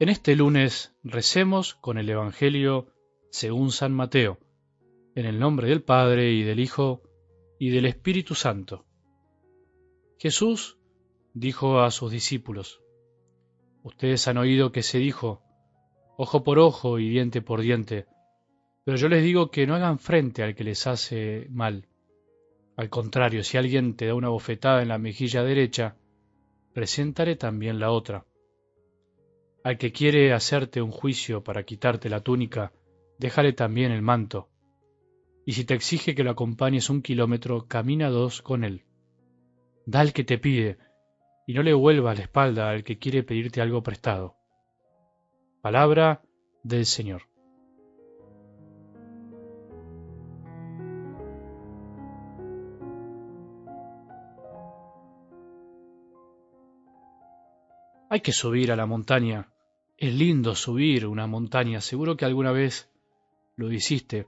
En este lunes recemos con el Evangelio según San Mateo, en el nombre del Padre y del Hijo y del Espíritu Santo. Jesús dijo a sus discípulos, Ustedes han oído que se dijo, ojo por ojo y diente por diente, pero yo les digo que no hagan frente al que les hace mal. Al contrario, si alguien te da una bofetada en la mejilla derecha, preséntale también la otra. Al que quiere hacerte un juicio para quitarte la túnica, déjale también el manto. Y si te exige que lo acompañes un kilómetro, camina dos con él. Da al que te pide, y no le vuelvas la espalda al que quiere pedirte algo prestado. Palabra del Señor. Hay que subir a la montaña. Es lindo subir una montaña. Seguro que alguna vez lo hiciste.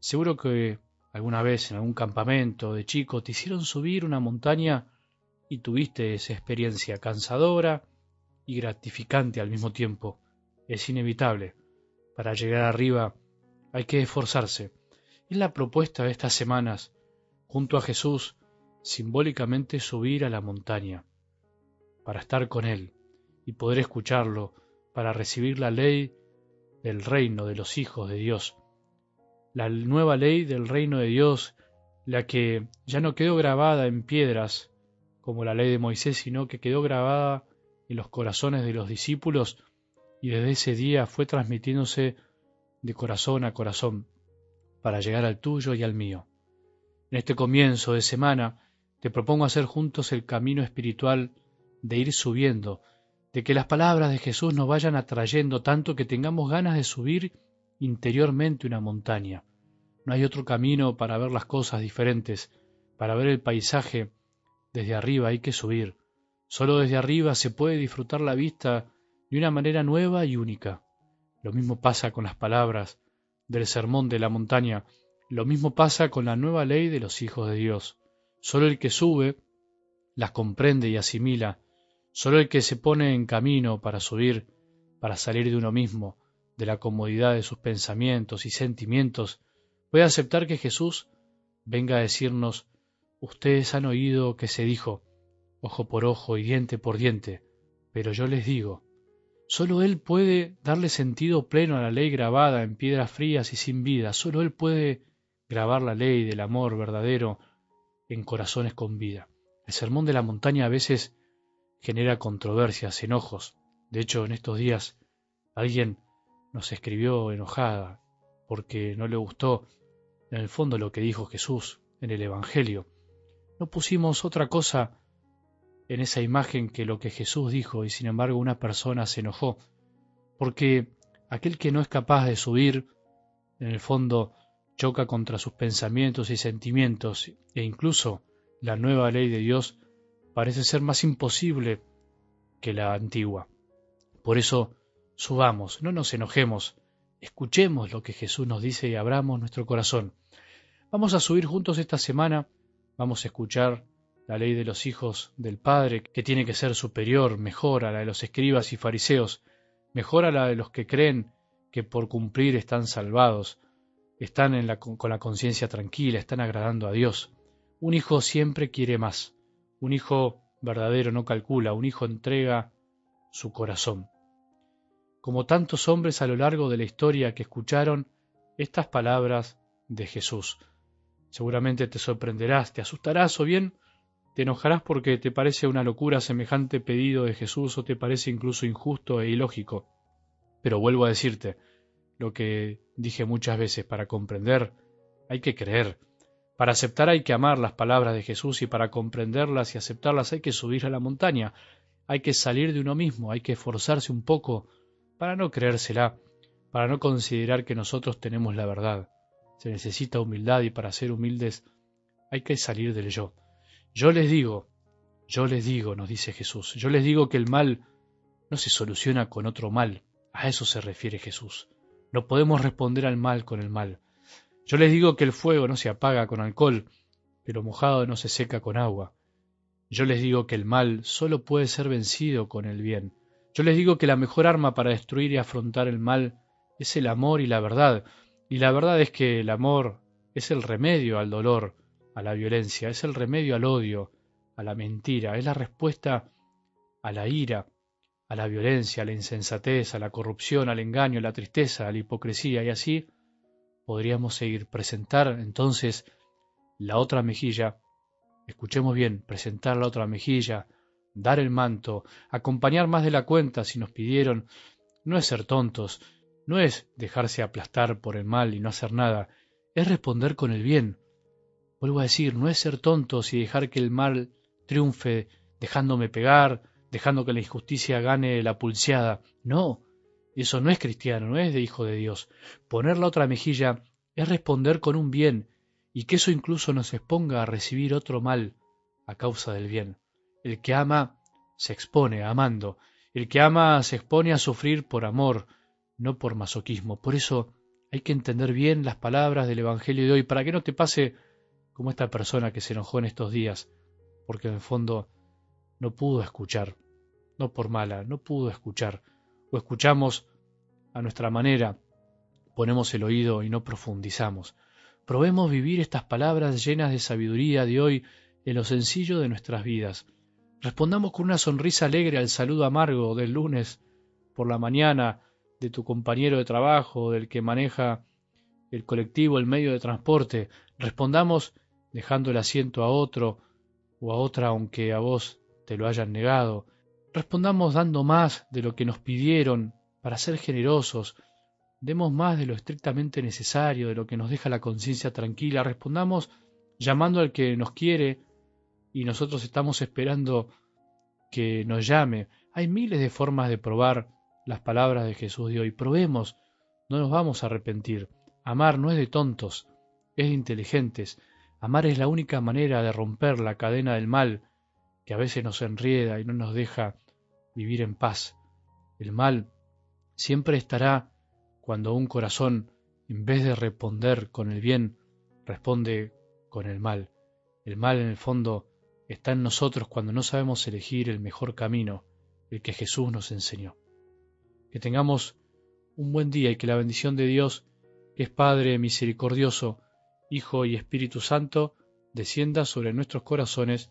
Seguro que alguna vez en algún campamento de chico te hicieron subir una montaña y tuviste esa experiencia cansadora y gratificante al mismo tiempo. Es inevitable. Para llegar arriba hay que esforzarse. Es la propuesta de estas semanas, junto a Jesús, simbólicamente subir a la montaña, para estar con Él, y poder escucharlo para recibir la ley del reino de los hijos de Dios. La nueva ley del reino de Dios, la que ya no quedó grabada en piedras como la ley de Moisés, sino que quedó grabada en los corazones de los discípulos y desde ese día fue transmitiéndose de corazón a corazón para llegar al tuyo y al mío. En este comienzo de semana te propongo hacer juntos el camino espiritual de ir subiendo de que las palabras de Jesús nos vayan atrayendo tanto que tengamos ganas de subir interiormente una montaña. No hay otro camino para ver las cosas diferentes, para ver el paisaje. Desde arriba hay que subir. Solo desde arriba se puede disfrutar la vista de una manera nueva y única. Lo mismo pasa con las palabras del sermón de la montaña, lo mismo pasa con la nueva ley de los hijos de Dios. Solo el que sube las comprende y asimila, Solo el que se pone en camino para subir, para salir de uno mismo, de la comodidad de sus pensamientos y sentimientos, puede aceptar que Jesús venga a decirnos, ustedes han oído que se dijo, ojo por ojo y diente por diente, pero yo les digo, solo Él puede darle sentido pleno a la ley grabada en piedras frías y sin vida, solo Él puede grabar la ley del amor verdadero en corazones con vida. El sermón de la montaña a veces genera controversias, enojos. De hecho, en estos días alguien nos escribió enojada porque no le gustó en el fondo lo que dijo Jesús en el Evangelio. No pusimos otra cosa en esa imagen que lo que Jesús dijo y sin embargo una persona se enojó porque aquel que no es capaz de subir en el fondo choca contra sus pensamientos y sentimientos e incluso la nueva ley de Dios parece ser más imposible que la antigua. Por eso, subamos, no nos enojemos, escuchemos lo que Jesús nos dice y abramos nuestro corazón. Vamos a subir juntos esta semana, vamos a escuchar la ley de los hijos del Padre, que tiene que ser superior, mejor a la de los escribas y fariseos, mejor a la de los que creen que por cumplir están salvados, están con la conciencia tranquila, están agradando a Dios. Un hijo siempre quiere más. Un hijo verdadero no calcula, un hijo entrega su corazón. Como tantos hombres a lo largo de la historia que escucharon estas palabras de Jesús. Seguramente te sorprenderás, te asustarás o bien te enojarás porque te parece una locura semejante pedido de Jesús o te parece incluso injusto e ilógico. Pero vuelvo a decirte lo que dije muchas veces, para comprender hay que creer, para aceptar hay que amar las palabras de Jesús y para comprenderlas y aceptarlas hay que subir a la montaña, hay que salir de uno mismo, hay que esforzarse un poco para no creérsela, para no considerar que nosotros tenemos la verdad. Se necesita humildad y para ser humildes hay que salir del yo. Yo les digo, yo les digo, nos dice Jesús, yo les digo que el mal no se soluciona con otro mal, a eso se refiere Jesús. No podemos responder al mal con el mal. Yo les digo que el fuego no se apaga con alcohol, lo mojado no se seca con agua. Yo les digo que el mal solo puede ser vencido con el bien. Yo les digo que la mejor arma para destruir y afrontar el mal es el amor y la verdad. Y la verdad es que el amor es el remedio al dolor, a la violencia, es el remedio al odio, a la mentira, es la respuesta a la ira, a la violencia, a la insensatez, a la corrupción, al engaño, a la tristeza, a la hipocresía, y así podríamos seguir. Presentar entonces la otra mejilla, escuchemos bien, presentar la otra mejilla, dar el manto, acompañar más de la cuenta si nos pidieron, no es ser tontos, no es dejarse aplastar por el mal y no hacer nada, es responder con el bien. Vuelvo a decir, no es ser tontos y dejar que el mal triunfe dejándome pegar, dejando que la injusticia gane la pulseada. No, eso no es cristiano, no es de hijo de Dios. Poner la otra mejilla es responder con un bien y que eso incluso nos exponga a recibir otro mal a causa del bien. El que ama se expone amando, el que ama se expone a sufrir por amor, no por masoquismo. Por eso hay que entender bien las palabras del Evangelio de hoy para que no te pase como esta persona que se enojó en estos días, porque en el fondo no pudo escuchar, no por mala, no pudo escuchar, o escuchamos a nuestra manera, ponemos el oído y no profundizamos. Probemos vivir estas palabras llenas de sabiduría de hoy en lo sencillo de nuestras vidas. Respondamos con una sonrisa alegre al saludo amargo del lunes por la mañana de tu compañero de trabajo, del que maneja el colectivo, el medio de transporte. Respondamos dejando el asiento a otro o a otra aunque a vos te lo hayan negado. Respondamos dando más de lo que nos pidieron para ser generosos. Demos más de lo estrictamente necesario, de lo que nos deja la conciencia tranquila. Respondamos llamando al que nos quiere y nosotros estamos esperando que nos llame. Hay miles de formas de probar las palabras de Jesús de hoy. Probemos, no nos vamos a arrepentir. Amar no es de tontos, es de inteligentes. Amar es la única manera de romper la cadena del mal que a veces nos enrieda y no nos deja vivir en paz. El mal siempre estará cuando un corazón, en vez de responder con el bien, responde con el mal. El mal en el fondo está en nosotros cuando no sabemos elegir el mejor camino, el que Jesús nos enseñó. Que tengamos un buen día y que la bendición de Dios, que es Padre misericordioso, Hijo y Espíritu Santo, descienda sobre nuestros corazones